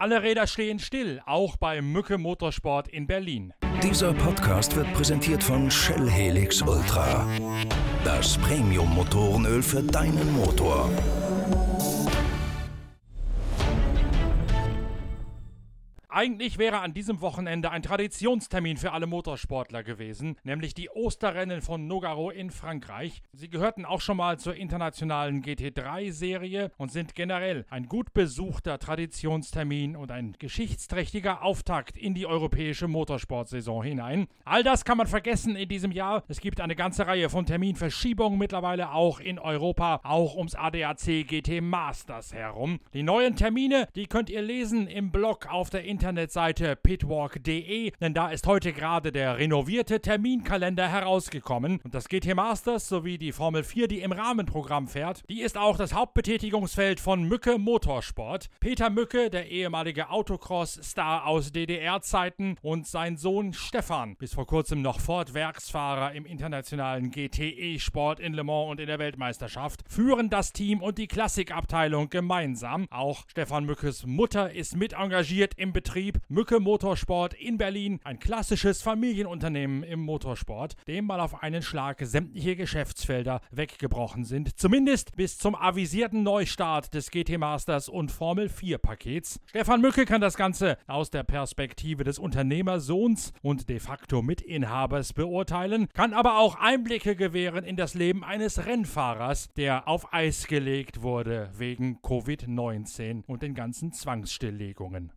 Alle Räder stehen still, auch bei Mücke Motorsport in Berlin. Dieser Podcast wird präsentiert von Shell Helix Ultra. Das Premium-Motorenöl für deinen Motor. Eigentlich wäre an diesem Wochenende ein Traditionstermin für alle Motorsportler gewesen, nämlich die Osterrennen von Nogaro in Frankreich. Sie gehörten auch schon mal zur internationalen GT3-Serie und sind generell ein gut besuchter Traditionstermin und ein geschichtsträchtiger Auftakt in die europäische Motorsportsaison hinein. All das kann man vergessen in diesem Jahr. Es gibt eine ganze Reihe von Terminverschiebungen mittlerweile auch in Europa, auch ums ADAC GT Masters herum. Die neuen Termine, die könnt ihr lesen im Blog auf der Internet Internetseite pitwalk.de, denn da ist heute gerade der renovierte Terminkalender herausgekommen und das GT Masters sowie die Formel 4, die im Rahmenprogramm fährt, die ist auch das Hauptbetätigungsfeld von Mücke Motorsport. Peter Mücke, der ehemalige Autocross-Star aus DDR-Zeiten und sein Sohn Stefan, bis vor kurzem noch Ford-Werksfahrer im internationalen GTE-Sport in Le Mans und in der Weltmeisterschaft, führen das Team und die Klassikabteilung gemeinsam. Auch Stefan Mückes Mutter ist mit engagiert im Betrieb Betrieb Mücke Motorsport in Berlin, ein klassisches Familienunternehmen im Motorsport, dem mal auf einen Schlag sämtliche Geschäftsfelder weggebrochen sind, zumindest bis zum avisierten Neustart des GT Masters und Formel 4 Pakets. Stefan Mücke kann das Ganze aus der Perspektive des Unternehmersohns und de facto Mitinhabers beurteilen, kann aber auch Einblicke gewähren in das Leben eines Rennfahrers, der auf Eis gelegt wurde wegen Covid-19 und den ganzen Zwangsstilllegungen.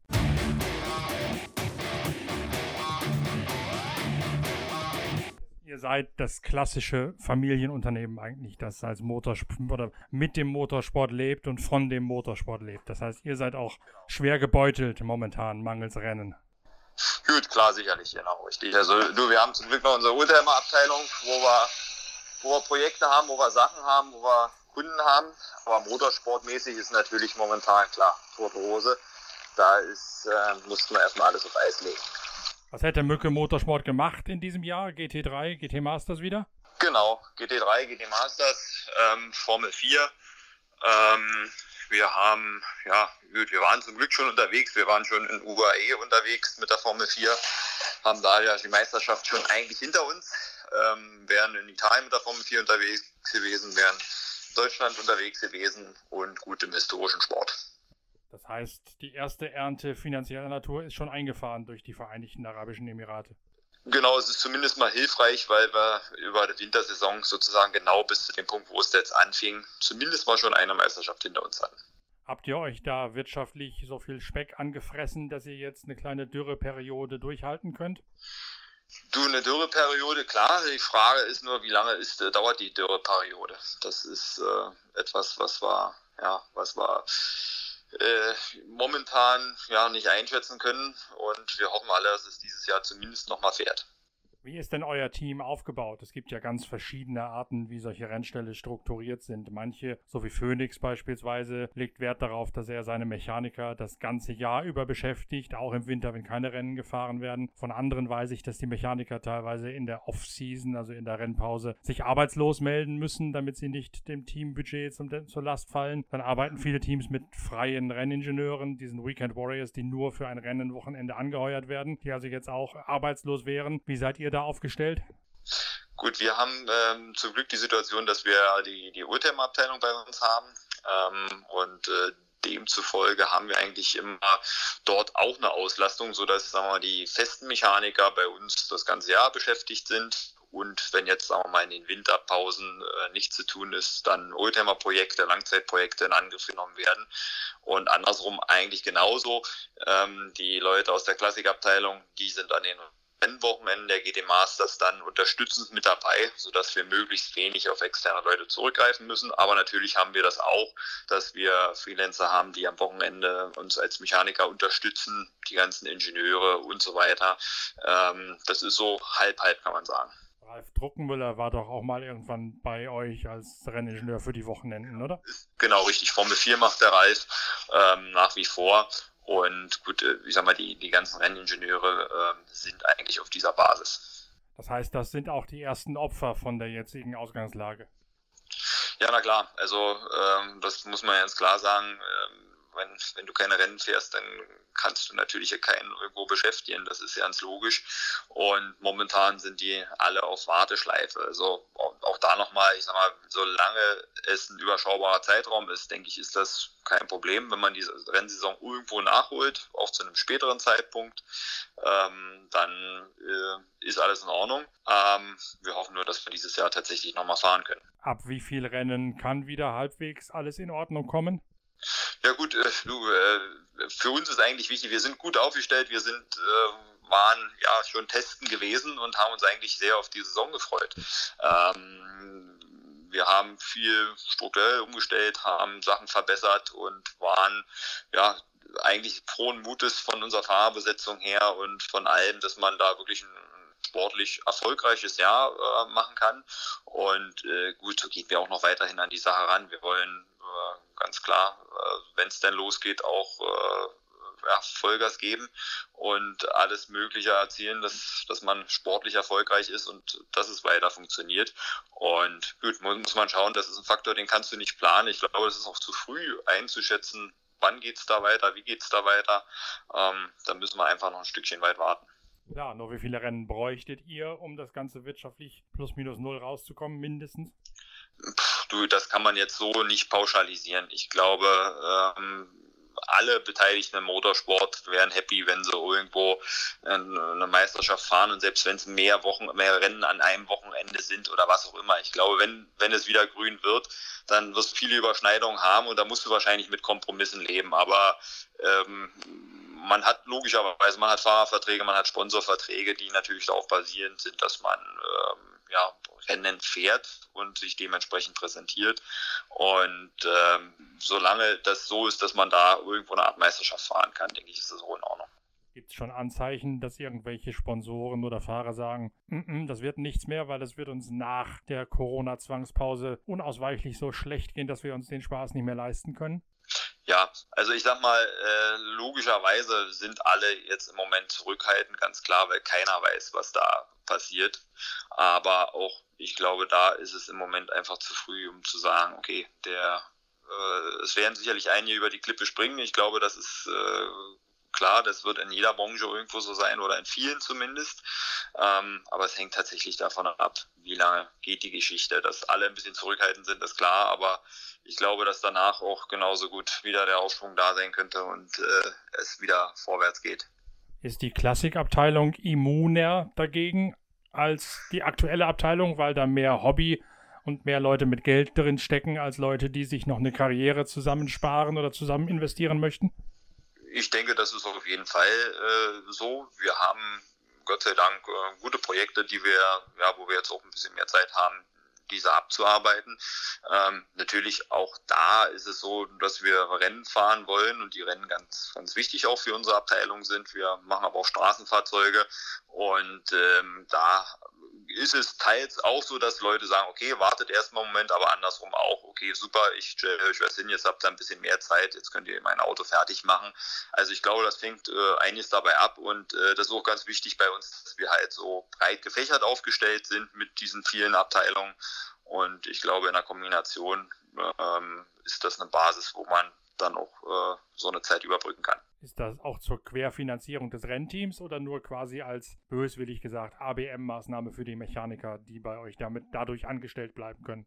Ihr seid das klassische Familienunternehmen eigentlich, das als Motorsport oder mit dem Motorsport lebt und von dem Motorsport lebt. Das heißt, ihr seid auch schwer gebeutelt momentan mangels Rennen. Gut, klar, sicherlich, genau, richtig. Also du, wir haben zum Glück noch unsere Oldtimer-Abteilung, wo wir, wo wir Projekte haben, wo wir Sachen haben, wo wir Kunden haben. Aber motorsportmäßig ist natürlich momentan klar, tote Hose. Da ist, äh, mussten wir erstmal alles auf Eis legen. Was hätte Mücke Motorsport gemacht in diesem Jahr? GT3, GT Masters wieder? Genau, GT3, GT Masters, ähm, Formel 4. Ähm, wir haben, ja, gut, wir waren zum Glück schon unterwegs. Wir waren schon in UAE unterwegs mit der Formel 4, haben da ja die Meisterschaft schon eigentlich hinter uns. Ähm, wären in Italien mit der Formel 4 unterwegs gewesen, wären in Deutschland unterwegs gewesen und gut im historischen Sport. Das heißt, die erste Ernte finanzieller Natur ist schon eingefahren durch die Vereinigten Arabischen Emirate. Genau, es ist zumindest mal hilfreich, weil wir über die Wintersaison sozusagen genau bis zu dem Punkt, wo es jetzt anfing, zumindest mal schon eine Meisterschaft hinter uns hatten. Habt ihr euch da wirtschaftlich so viel Speck angefressen, dass ihr jetzt eine kleine Dürreperiode durchhalten könnt? Du, eine Dürreperiode, klar. Die Frage ist nur, wie lange ist, äh, dauert die Dürreperiode? Das ist äh, etwas, was war, ja, was war äh, momentan ja nicht einschätzen können und wir hoffen alle, dass es dieses Jahr zumindest nochmal fährt. Wie ist denn euer Team aufgebaut? Es gibt ja ganz verschiedene Arten, wie solche Rennställe strukturiert sind. Manche, so wie Phoenix beispielsweise, legt Wert darauf, dass er seine Mechaniker das ganze Jahr über beschäftigt, auch im Winter, wenn keine Rennen gefahren werden. Von anderen weiß ich, dass die Mechaniker teilweise in der Off-Season, also in der Rennpause, sich arbeitslos melden müssen, damit sie nicht dem Teambudget zum, zur Last fallen. Dann arbeiten viele Teams mit freien Renningenieuren, diesen Weekend Warriors, die nur für ein Rennenwochenende angeheuert werden, die also jetzt auch arbeitslos wären. Wie seid ihr da aufgestellt? Gut, wir haben ähm, zum Glück die Situation, dass wir die, die Ultima-Abteilung bei uns haben ähm, und äh, demzufolge haben wir eigentlich immer dort auch eine Auslastung, sodass sagen wir die festen Mechaniker bei uns das ganze Jahr beschäftigt sind. Und wenn jetzt sagen wir mal in den Winterpausen äh, nichts zu tun ist, dann Oldtimer-Projekte, Langzeitprojekte in Angriff genommen werden. Und andersrum eigentlich genauso. Ähm, die Leute aus der Klassikabteilung, die sind an den Rennwochenenden der GT Masters dann unterstützend mit dabei, sodass wir möglichst wenig auf externe Leute zurückgreifen müssen. Aber natürlich haben wir das auch, dass wir Freelancer haben, die am Wochenende uns als Mechaniker unterstützen, die ganzen Ingenieure und so weiter. Ähm, das ist so halb halb, kann man sagen. Ralf Druckenmüller war doch auch mal irgendwann bei euch als Renningenieur für die Wochenenden, oder? Genau, richtig. Formel 4 macht der Ralf ähm, nach wie vor. Und gut, äh, ich sag mal, die, die ganzen Renningenieure äh, sind eigentlich auf dieser Basis. Das heißt, das sind auch die ersten Opfer von der jetzigen Ausgangslage. Ja, na klar. Also ähm, das muss man ganz klar sagen. Ähm, wenn, wenn du keine Rennen fährst, dann kannst du natürlich keinen irgendwo beschäftigen. Das ist ganz logisch. Und momentan sind die alle auf Warteschleife. Also auch da nochmal, ich sag mal, solange es ein überschaubarer Zeitraum ist, denke ich, ist das kein Problem, wenn man diese Rennsaison irgendwo nachholt, auch zu einem späteren Zeitpunkt, ähm, dann äh, ist alles in Ordnung. Ähm, wir hoffen nur, dass wir dieses Jahr tatsächlich nochmal fahren können. Ab wie viel Rennen kann wieder halbwegs alles in Ordnung kommen? Ja gut, äh, du, äh, für uns ist eigentlich wichtig, wir sind gut aufgestellt, wir sind äh, waren ja schon testen gewesen und haben uns eigentlich sehr auf die Saison gefreut. Ähm, wir haben viel strukturell umgestellt, haben Sachen verbessert und waren ja eigentlich frohen Mutes von unserer Fahrerbesetzung her und von allem, dass man da wirklich ein sportlich erfolgreiches Jahr äh, machen kann. Und äh, gut, so gehen wir auch noch weiterhin an die Sache ran. Wir wollen äh, ganz klar, äh, wenn es denn losgeht, auch äh, ja, Vollgas geben und alles Mögliche erzielen, dass, dass man sportlich erfolgreich ist und dass es weiter funktioniert. Und gut, muss man schauen, das ist ein Faktor, den kannst du nicht planen. Ich glaube, es ist auch zu früh einzuschätzen, wann geht es da weiter, wie geht es da weiter. Ähm, da müssen wir einfach noch ein Stückchen weit warten. Ja, nur wie viele Rennen bräuchtet ihr, um das Ganze wirtschaftlich plus minus null rauszukommen, mindestens? Du, das kann man jetzt so nicht pauschalisieren. Ich glaube, ähm, alle Beteiligten im Motorsport wären happy, wenn sie irgendwo eine Meisterschaft fahren und selbst wenn es mehr Wochen, mehr Rennen an einem Wochenende sind oder was auch immer. Ich glaube, wenn, wenn es wieder grün wird, dann wirst du viele Überschneidungen haben und da musst du wahrscheinlich mit Kompromissen leben. Aber ähm, man hat logischerweise, man hat Fahrerverträge, man hat Sponsorverträge, die natürlich darauf basierend sind, dass man ähm, ja, Rennen fährt und sich dementsprechend präsentiert. Und ähm, solange das so ist, dass man da irgendwo eine Art Meisterschaft fahren kann, denke ich, ist das so in Ordnung. Gibt es schon Anzeichen, dass irgendwelche Sponsoren oder Fahrer sagen, N -n, das wird nichts mehr, weil es wird uns nach der Corona-Zwangspause unausweichlich so schlecht gehen, dass wir uns den Spaß nicht mehr leisten können? Ja, also ich sag mal, äh, logischerweise sind alle jetzt im Moment zurückhaltend, ganz klar, weil keiner weiß, was da passiert. Aber auch, ich glaube, da ist es im Moment einfach zu früh, um zu sagen, okay, der, äh, es werden sicherlich einige über die Klippe springen. Ich glaube, das ist äh, klar, das wird in jeder Branche irgendwo so sein oder in vielen zumindest. Ähm, aber es hängt tatsächlich davon ab, wie lange geht die Geschichte. Dass alle ein bisschen zurückhaltend sind, ist klar, aber ich glaube, dass danach auch genauso gut wieder der Aufschwung da sein könnte und äh, es wieder vorwärts geht. Ist die Klassikabteilung immuner dagegen als die aktuelle Abteilung, weil da mehr Hobby und mehr Leute mit Geld drin stecken als Leute, die sich noch eine Karriere zusammensparen oder zusammen investieren möchten? Ich denke, das ist auf jeden Fall äh, so. Wir haben Gott sei Dank äh, gute Projekte, die wir, ja, wo wir jetzt auch ein bisschen mehr Zeit haben, diese abzuarbeiten. Ähm, natürlich auch da ist es so, dass wir Rennen fahren wollen und die Rennen ganz, ganz wichtig auch für unsere Abteilung sind. Wir machen aber auch Straßenfahrzeuge und ähm, da ist es teils auch so, dass Leute sagen, okay, wartet erstmal einen Moment, aber andersrum auch, okay, super, ich stelle euch was hin, jetzt habt ihr ein bisschen mehr Zeit, jetzt könnt ihr mein Auto fertig machen. Also ich glaube, das fängt äh, einiges dabei ab und äh, das ist auch ganz wichtig bei uns, dass wir halt so breit gefächert aufgestellt sind mit diesen vielen Abteilungen und ich glaube, in der Kombination ähm, ist das eine Basis, wo man dann auch äh, so eine Zeit überbrücken kann. Ist das auch zur Querfinanzierung des Rennteams oder nur quasi als böswillig gesagt ABM-Maßnahme für die Mechaniker, die bei euch damit dadurch angestellt bleiben können?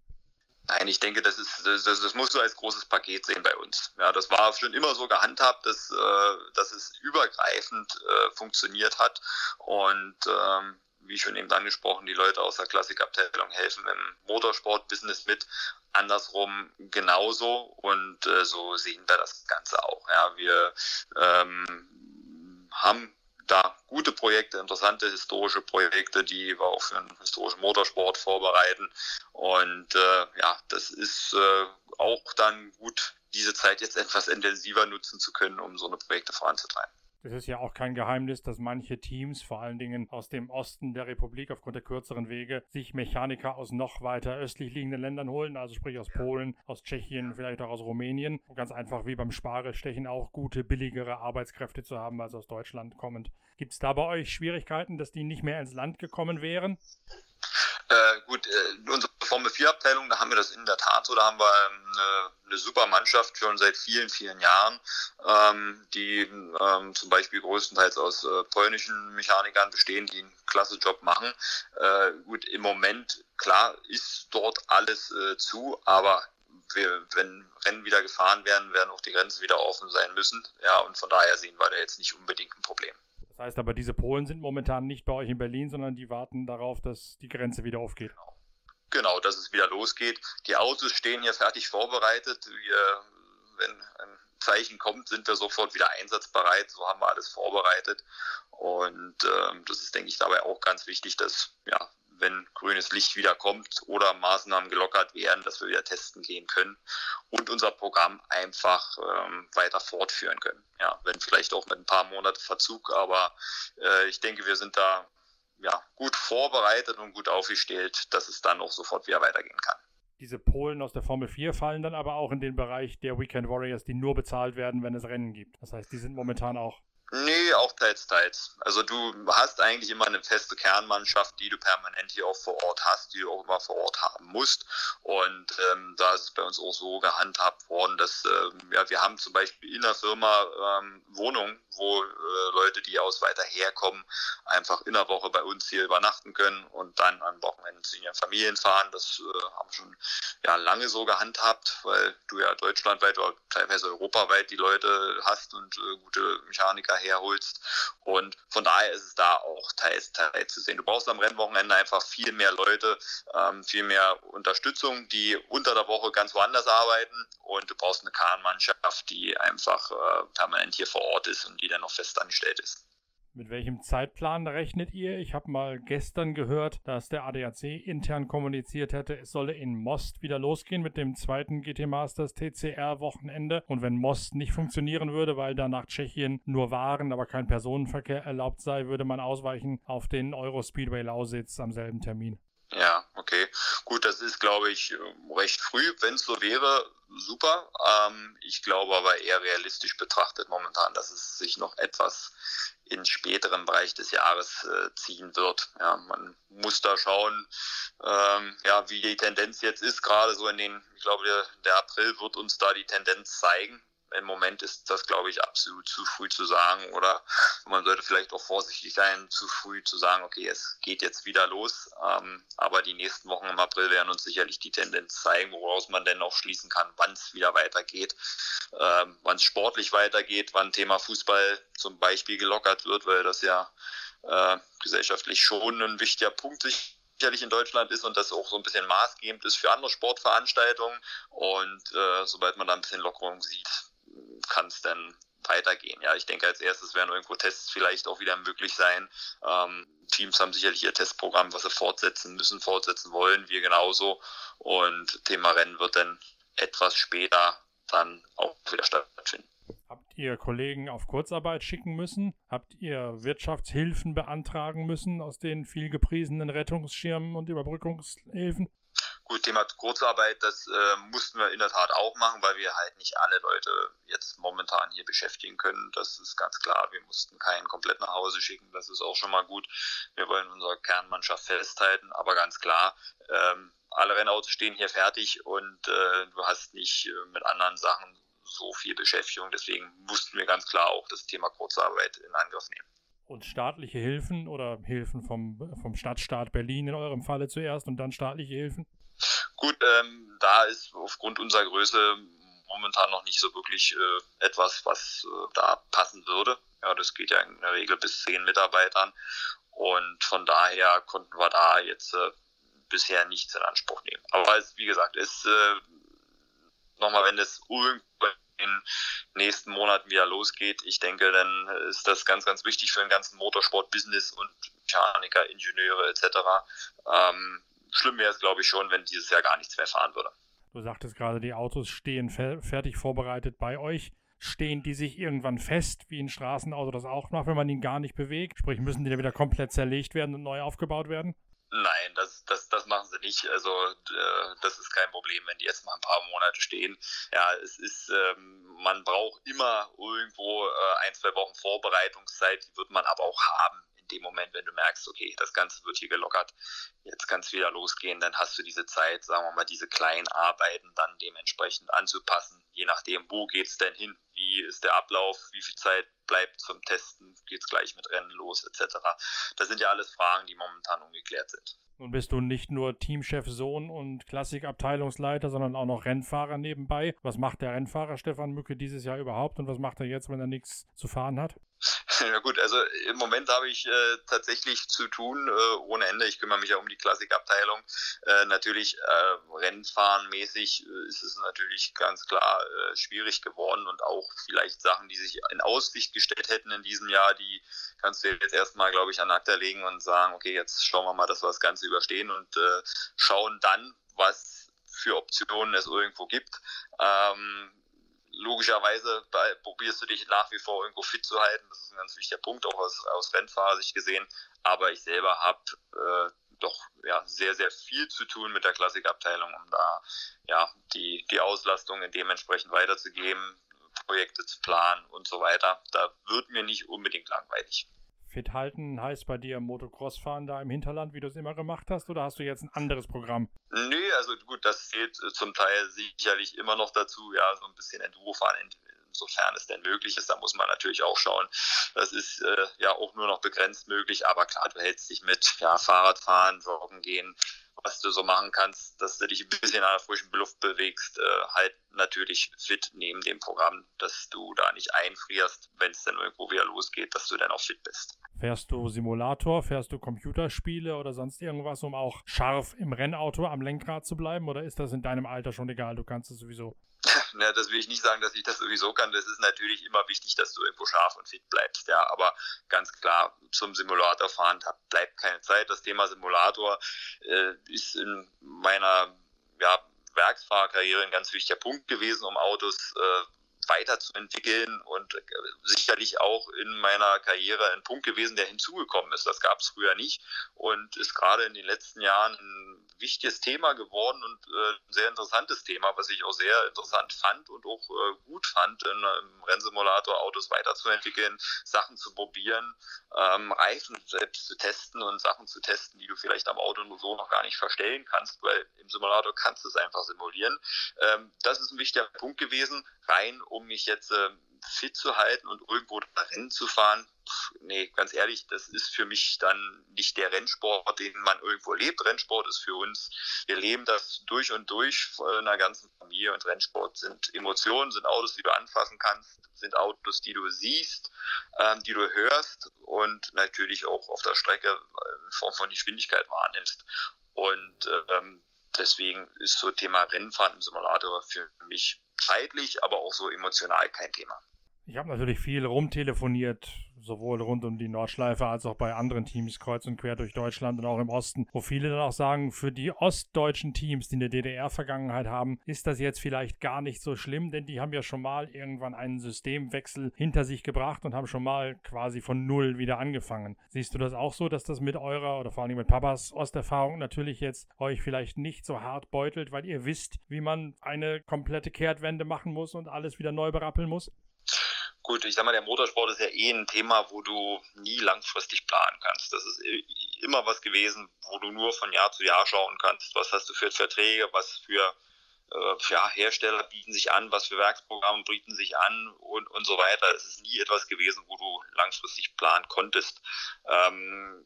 Nein, ich denke, das ist das, das musst du als großes Paket sehen bei uns. Ja, das war schon immer so gehandhabt, dass, äh, dass es übergreifend äh, funktioniert hat und ähm, wie schon eben angesprochen, die Leute aus der Klassikabteilung helfen im Motorsport-Business mit. Andersrum genauso und äh, so sehen wir das Ganze auch. Ja, wir ähm, haben da gute Projekte, interessante historische Projekte, die wir auch für den historischen Motorsport vorbereiten. Und äh, ja, das ist äh, auch dann gut, diese Zeit jetzt etwas intensiver nutzen zu können, um so eine Projekte voranzutreiben. Es ist ja auch kein Geheimnis, dass manche Teams, vor allen Dingen aus dem Osten der Republik aufgrund der kürzeren Wege, sich Mechaniker aus noch weiter östlich liegenden Ländern holen, also sprich aus Polen, aus Tschechien, vielleicht auch aus Rumänien. Ganz einfach wie beim Spargelstechen auch gute, billigere Arbeitskräfte zu haben als aus Deutschland kommend. Gibt es da bei euch Schwierigkeiten, dass die nicht mehr ins Land gekommen wären? Äh, gut, äh, unsere Formel 4 Abteilung, da haben wir das in der Tat so, da haben wir eine, eine super Mannschaft schon seit vielen, vielen Jahren, ähm, die ähm, zum Beispiel größtenteils aus äh, polnischen Mechanikern bestehen, die einen klasse Job machen. Äh, gut, im Moment, klar, ist dort alles äh, zu, aber wir, wenn Rennen wieder gefahren werden, werden auch die Grenzen wieder offen sein müssen. Ja, und von daher sehen wir da jetzt nicht unbedingt ein Problem. Das heißt aber, diese Polen sind momentan nicht bei euch in Berlin, sondern die warten darauf, dass die Grenze wieder aufgeht. Genau, dass es wieder losgeht. Die Autos stehen hier fertig vorbereitet. Wir, wenn ein Zeichen kommt, sind wir sofort wieder einsatzbereit. So haben wir alles vorbereitet. Und äh, das ist, denke ich, dabei auch ganz wichtig, dass ja, wenn grünes Licht wieder kommt oder Maßnahmen gelockert werden, dass wir wieder testen gehen können und unser Programm einfach ähm, weiter fortführen können. Ja, wenn vielleicht auch mit ein paar Monaten Verzug, aber äh, ich denke, wir sind da ja, gut vorbereitet und gut aufgestellt, dass es dann auch sofort wieder weitergehen kann. Diese Polen aus der Formel 4 fallen dann aber auch in den Bereich der Weekend Warriors, die nur bezahlt werden, wenn es Rennen gibt. Das heißt, die sind momentan auch Nee, auch teils, teils. Also du hast eigentlich immer eine feste Kernmannschaft, die du permanent hier auch vor Ort hast, die du auch immer vor Ort haben musst. Und ähm, da ist es bei uns auch so gehandhabt worden, dass ähm, ja, wir haben zum Beispiel in der Firma ähm, Wohnungen, wo äh, Leute, die aus weiter herkommen, einfach in der Woche bei uns hier übernachten können und dann an Wochenenden zu ihren Familien fahren. Das äh, haben schon ja, lange so gehandhabt, weil du ja deutschlandweit oder teilweise europaweit die Leute hast und äh, gute Mechaniker herholst. Und von daher ist es da auch teils, teils zu sehen. Du brauchst am Rennwochenende einfach viel mehr Leute, ähm, viel mehr Unterstützung, die unter der Woche ganz woanders arbeiten. Und du brauchst eine Kahnmannschaft, die einfach äh, permanent hier vor Ort ist und die dann noch fest angestellt ist. Mit welchem Zeitplan rechnet ihr? Ich habe mal gestern gehört, dass der ADAC intern kommuniziert hätte, es solle in Most wieder losgehen mit dem zweiten GT Masters TCR Wochenende. Und wenn Most nicht funktionieren würde, weil da nach Tschechien nur Waren, aber kein Personenverkehr erlaubt sei, würde man ausweichen auf den Eurospeedway Lausitz am selben Termin. Ja, okay. Gut, das ist, glaube ich, recht früh. Wenn es so wäre, super. Ähm, ich glaube aber eher realistisch betrachtet momentan, dass es sich noch etwas in späteren Bereich des Jahres äh, ziehen wird. Ja, man muss da schauen, ähm, ja, wie die Tendenz jetzt ist. Gerade so in den, ich glaube, der, der April wird uns da die Tendenz zeigen im Moment ist das, glaube ich, absolut zu früh zu sagen. Oder man sollte vielleicht auch vorsichtig sein, zu früh zu sagen, okay, es geht jetzt wieder los. Ähm, aber die nächsten Wochen im April werden uns sicherlich die Tendenz zeigen, woraus man denn auch schließen kann, wann es wieder weitergeht, ähm, wann es sportlich weitergeht, wann Thema Fußball zum Beispiel gelockert wird, weil das ja äh, gesellschaftlich schon ein wichtiger Punkt sicherlich in Deutschland ist und das auch so ein bisschen maßgebend ist für andere Sportveranstaltungen. Und äh, sobald man da ein bisschen Lockerung sieht, kann es dann weitergehen. Ja, ich denke, als erstes werden irgendwo Tests vielleicht auch wieder möglich sein. Ähm, Teams haben sicherlich ihr Testprogramm, was sie fortsetzen müssen, fortsetzen wollen, wir genauso. Und Thema Rennen wird dann etwas später dann auch wieder stattfinden. Habt ihr Kollegen auf Kurzarbeit schicken müssen? Habt ihr Wirtschaftshilfen beantragen müssen aus den viel gepriesenen Rettungsschirmen und Überbrückungshilfen? Gut, Thema Kurzarbeit, das äh, mussten wir in der Tat auch machen, weil wir halt nicht alle Leute jetzt momentan hier beschäftigen können. Das ist ganz klar. Wir mussten keinen komplett nach Hause schicken. Das ist auch schon mal gut. Wir wollen unsere Kernmannschaft festhalten, aber ganz klar, ähm, alle Rennautos stehen hier fertig und äh, du hast nicht äh, mit anderen Sachen so viel Beschäftigung. Deswegen mussten wir ganz klar auch das Thema Kurzarbeit in Angriff nehmen. Und staatliche Hilfen oder Hilfen vom, vom Stadtstaat Berlin in eurem Falle zuerst und dann staatliche Hilfen? Gut, ähm, da ist aufgrund unserer Größe momentan noch nicht so wirklich äh, etwas, was äh, da passen würde. Ja, das geht ja in der Regel bis zehn Mitarbeitern. Und von daher konnten wir da jetzt äh, bisher nichts in Anspruch nehmen. Aber es, wie gesagt, ist äh, nochmal, wenn es irgendwann in den nächsten Monaten wieder losgeht, ich denke, dann ist das ganz, ganz wichtig für den ganzen Motorsport-Business und Mechaniker, Ingenieure etc. Ähm, schlimm wäre es, glaube ich, schon, wenn dieses Jahr gar nichts mehr fahren würde. Du sagtest gerade, die Autos stehen fertig vorbereitet bei euch. Stehen die sich irgendwann fest, wie ein Straßenauto das auch macht, wenn man ihn gar nicht bewegt? Sprich, müssen die dann wieder komplett zerlegt werden und neu aufgebaut werden? Nein, das, das, das machen sie nicht. Also äh, das ist kein Problem, wenn die jetzt mal ein paar Monate stehen. Ja, es ist, ähm, man braucht immer irgendwo äh, ein, zwei Wochen Vorbereitungszeit, die wird man aber auch haben dem Moment, wenn du merkst, okay, das Ganze wird hier gelockert, jetzt kann es wieder losgehen, dann hast du diese Zeit, sagen wir mal, diese kleinen Arbeiten dann dementsprechend anzupassen, je nachdem, wo geht es denn hin, wie ist der Ablauf, wie viel Zeit bleibt zum Testen, geht es gleich mit Rennen los, etc. Das sind ja alles Fragen, die momentan ungeklärt sind. Nun bist du nicht nur Teamchef Sohn und Klassikabteilungsleiter, sondern auch noch Rennfahrer nebenbei. Was macht der Rennfahrer Stefan Mücke dieses Jahr überhaupt und was macht er jetzt, wenn er nichts zu fahren hat? Ja gut, also im Moment habe ich äh, tatsächlich zu tun äh, ohne Ende. Ich kümmere mich ja um die Klassikabteilung. Äh, natürlich äh, Rennfahrenmäßig äh, ist es natürlich ganz klar äh, schwierig geworden und auch vielleicht Sachen, die sich in Aussicht gestellt hätten in diesem Jahr, die kannst du jetzt erstmal, glaube ich, an Akta legen und sagen, okay, jetzt schauen wir mal, dass wir das Ganze überstehen und äh, schauen dann, was für Optionen es irgendwo gibt. Ähm, logischerweise probierst du dich nach wie vor irgendwo fit zu halten. Das ist ein ganz wichtiger Punkt, auch aus, aus Rennfahrersicht gesehen. Aber ich selber habe äh, doch ja, sehr, sehr viel zu tun mit der Klassikabteilung, um da ja, die, die Auslastung dementsprechend weiterzugeben, Projekte zu planen und so weiter. Da wird mir nicht unbedingt langweilig. Fit halten heißt bei dir Motocross fahren da im Hinterland, wie du es immer gemacht hast, oder hast du jetzt ein anderes Programm? Nö, also gut, das zählt äh, zum Teil sicherlich immer noch dazu, ja, so ein bisschen Enduro fahren, insofern es denn möglich ist. Da muss man natürlich auch schauen. Das ist äh, ja auch nur noch begrenzt möglich, aber klar, du hältst dich mit ja, Fahrradfahren, Joggen gehen, was du so machen kannst, dass du dich ein bisschen an der frischen Luft bewegst, äh, halt natürlich fit neben dem Programm, dass du da nicht einfrierst, wenn es dann irgendwo wieder losgeht, dass du dann auch fit bist. Fährst du Simulator, fährst du Computerspiele oder sonst irgendwas, um auch scharf im Rennauto am Lenkrad zu bleiben? Oder ist das in deinem Alter schon egal? Du kannst es sowieso. Ja, das will ich nicht sagen, dass ich das sowieso kann. Das ist natürlich immer wichtig, dass du irgendwo scharf und fit bleibst. Ja, aber ganz klar, zum Simulator fahren da bleibt keine Zeit. Das Thema Simulator äh, ist in meiner ja, Werksfahrerkarriere ein ganz wichtiger Punkt gewesen, um Autos äh, weiterzuentwickeln und äh, sicherlich auch in meiner Karriere ein Punkt gewesen, der hinzugekommen ist. Das gab es früher nicht und ist gerade in den letzten Jahren ein wichtiges Thema geworden und äh, ein sehr interessantes Thema, was ich auch sehr interessant fand und auch äh, gut fand, im Rennsimulator Autos weiterzuentwickeln, Sachen zu probieren, ähm, Reifen selbst zu testen und Sachen zu testen, die du vielleicht am Auto nur so noch gar nicht verstellen kannst, weil im Simulator kannst du es einfach simulieren. Ähm, das ist ein wichtiger Punkt gewesen, rein um mich jetzt äh, fit zu halten und irgendwo Rennen zu fahren, nee, ganz ehrlich, das ist für mich dann nicht der Rennsport, den man irgendwo lebt. Rennsport ist für uns, wir leben das durch und durch von einer ganzen Familie und Rennsport sind Emotionen, sind Autos, die du anfassen kannst, sind Autos, die du siehst, ähm, die du hörst und natürlich auch auf der Strecke in Form von Geschwindigkeit wahrnimmst. Und ähm, deswegen ist so Thema Rennfahren im Simulator für mich zeitlich, aber auch so emotional kein Thema. Ich habe natürlich viel rumtelefoniert, sowohl rund um die Nordschleife als auch bei anderen Teams kreuz und quer durch Deutschland und auch im Osten, wo viele dann auch sagen, für die ostdeutschen Teams, die eine DDR-Vergangenheit haben, ist das jetzt vielleicht gar nicht so schlimm, denn die haben ja schon mal irgendwann einen Systemwechsel hinter sich gebracht und haben schon mal quasi von Null wieder angefangen. Siehst du das auch so, dass das mit eurer oder vor allem mit Papas Osterfahrung natürlich jetzt euch vielleicht nicht so hart beutelt, weil ihr wisst, wie man eine komplette Kehrtwende machen muss und alles wieder neu berappeln muss? Gut, ich sag mal, der Motorsport ist ja eh ein Thema, wo du nie langfristig planen kannst. Das ist immer was gewesen, wo du nur von Jahr zu Jahr schauen kannst. Was hast du für Verträge, was für äh, ja, Hersteller bieten sich an, was für Werksprogramme bieten sich an und, und so weiter. Es ist nie etwas gewesen, wo du langfristig planen konntest. Ähm,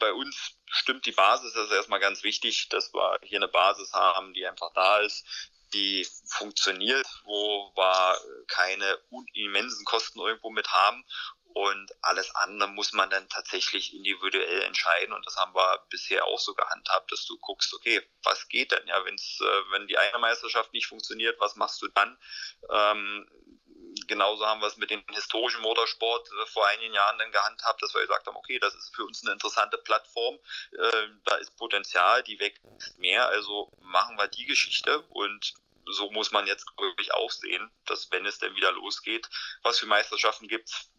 bei uns stimmt die Basis, das ist erstmal ganz wichtig, dass wir hier eine Basis haben, die einfach da ist, die funktioniert, wo wir keine immensen Kosten irgendwo mit haben. Und alles andere muss man dann tatsächlich individuell entscheiden. Und das haben wir bisher auch so gehandhabt, dass du guckst, okay, was geht denn? Ja, wenn's, äh, wenn die eine Meisterschaft nicht funktioniert, was machst du dann? Ähm, genauso haben wir es mit dem historischen Motorsport äh, vor einigen Jahren dann gehandhabt, dass wir gesagt haben, okay, das ist für uns eine interessante Plattform, äh, da ist Potenzial, die wächst mehr, also machen wir die Geschichte und so muss man jetzt wirklich auch sehen, dass wenn es denn wieder losgeht, was für Meisterschaften gibt es,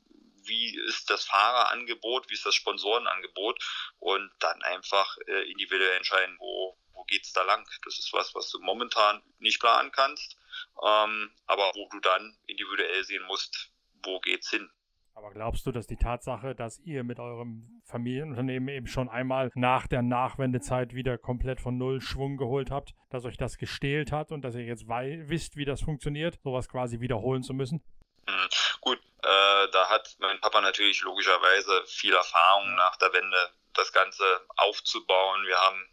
wie ist das Fahrerangebot, wie ist das Sponsorenangebot und dann einfach äh, individuell entscheiden, wo, wo geht es da lang. Das ist was, was du momentan nicht planen kannst, ähm, aber wo du dann individuell sehen musst, wo geht's hin. Aber glaubst du, dass die Tatsache, dass ihr mit eurem Familienunternehmen eben schon einmal nach der Nachwendezeit wieder komplett von Null Schwung geholt habt, dass euch das gestählt hat und dass ihr jetzt wisst, wie das funktioniert, sowas quasi wiederholen zu müssen? Mhm. Gut, äh, da hat mein Papa natürlich logischerweise viel Erfahrung nach der Wende, das Ganze aufzubauen. Wir haben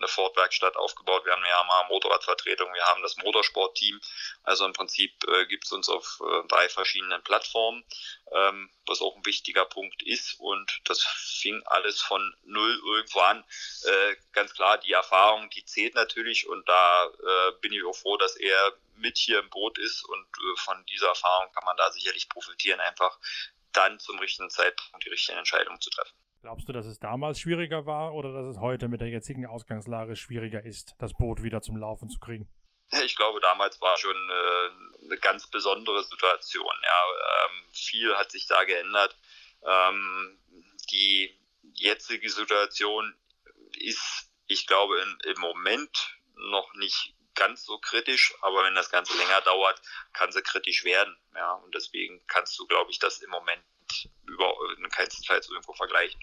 eine Ford-Werkstatt aufgebaut, wir haben eine Yamaha Motorradvertretung, wir haben das Motorsport-Team. Also im Prinzip äh, gibt es uns auf äh, drei verschiedenen Plattformen, ähm, was auch ein wichtiger Punkt ist. Und das fing alles von null irgendwo an. Äh, ganz klar, die Erfahrung, die zählt natürlich und da äh, bin ich auch froh, dass er mit hier im Boot ist und äh, von dieser Erfahrung kann man da sicherlich profitieren, einfach dann zum richtigen Zeitpunkt die richtigen Entscheidungen zu treffen. Glaubst du, dass es damals schwieriger war oder dass es heute mit der jetzigen Ausgangslage schwieriger ist, das Boot wieder zum Laufen zu kriegen? Ich glaube, damals war schon äh, eine ganz besondere Situation. Ja, ähm, viel hat sich da geändert. Ähm, die jetzige Situation ist, ich glaube, im Moment noch nicht ganz so kritisch, aber wenn das Ganze länger dauert, kann sie kritisch werden. Ja, und deswegen kannst du, glaube ich, das im Moment über in keinstenfalls irgendwo vergleichen.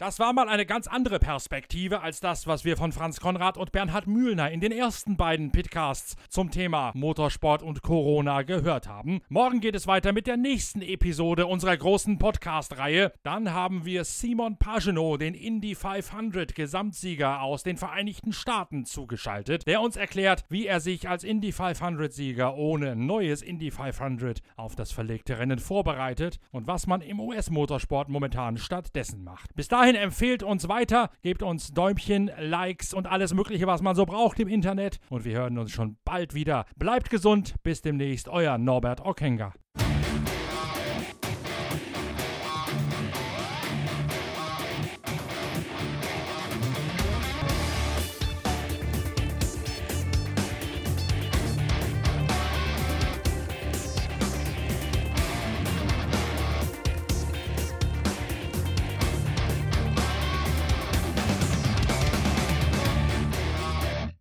Das war mal eine ganz andere Perspektive als das, was wir von Franz Konrad und Bernhard Mühlner in den ersten beiden Pitcasts zum Thema Motorsport und Corona gehört haben. Morgen geht es weiter mit der nächsten Episode unserer großen Podcast-Reihe. Dann haben wir Simon Pagenaud, den Indy 500 Gesamtsieger aus den Vereinigten Staaten, zugeschaltet, der uns erklärt, wie er sich als Indy 500-Sieger ohne neues Indy 500 auf das verlegte Rennen vorbereitet und was man im US-Motorsport momentan stattdessen macht. Bis dahin dahin empfehlt uns weiter, gebt uns Däumchen, Likes und alles Mögliche, was man so braucht im Internet. Und wir hören uns schon bald wieder. Bleibt gesund, bis demnächst, euer Norbert Ockenger.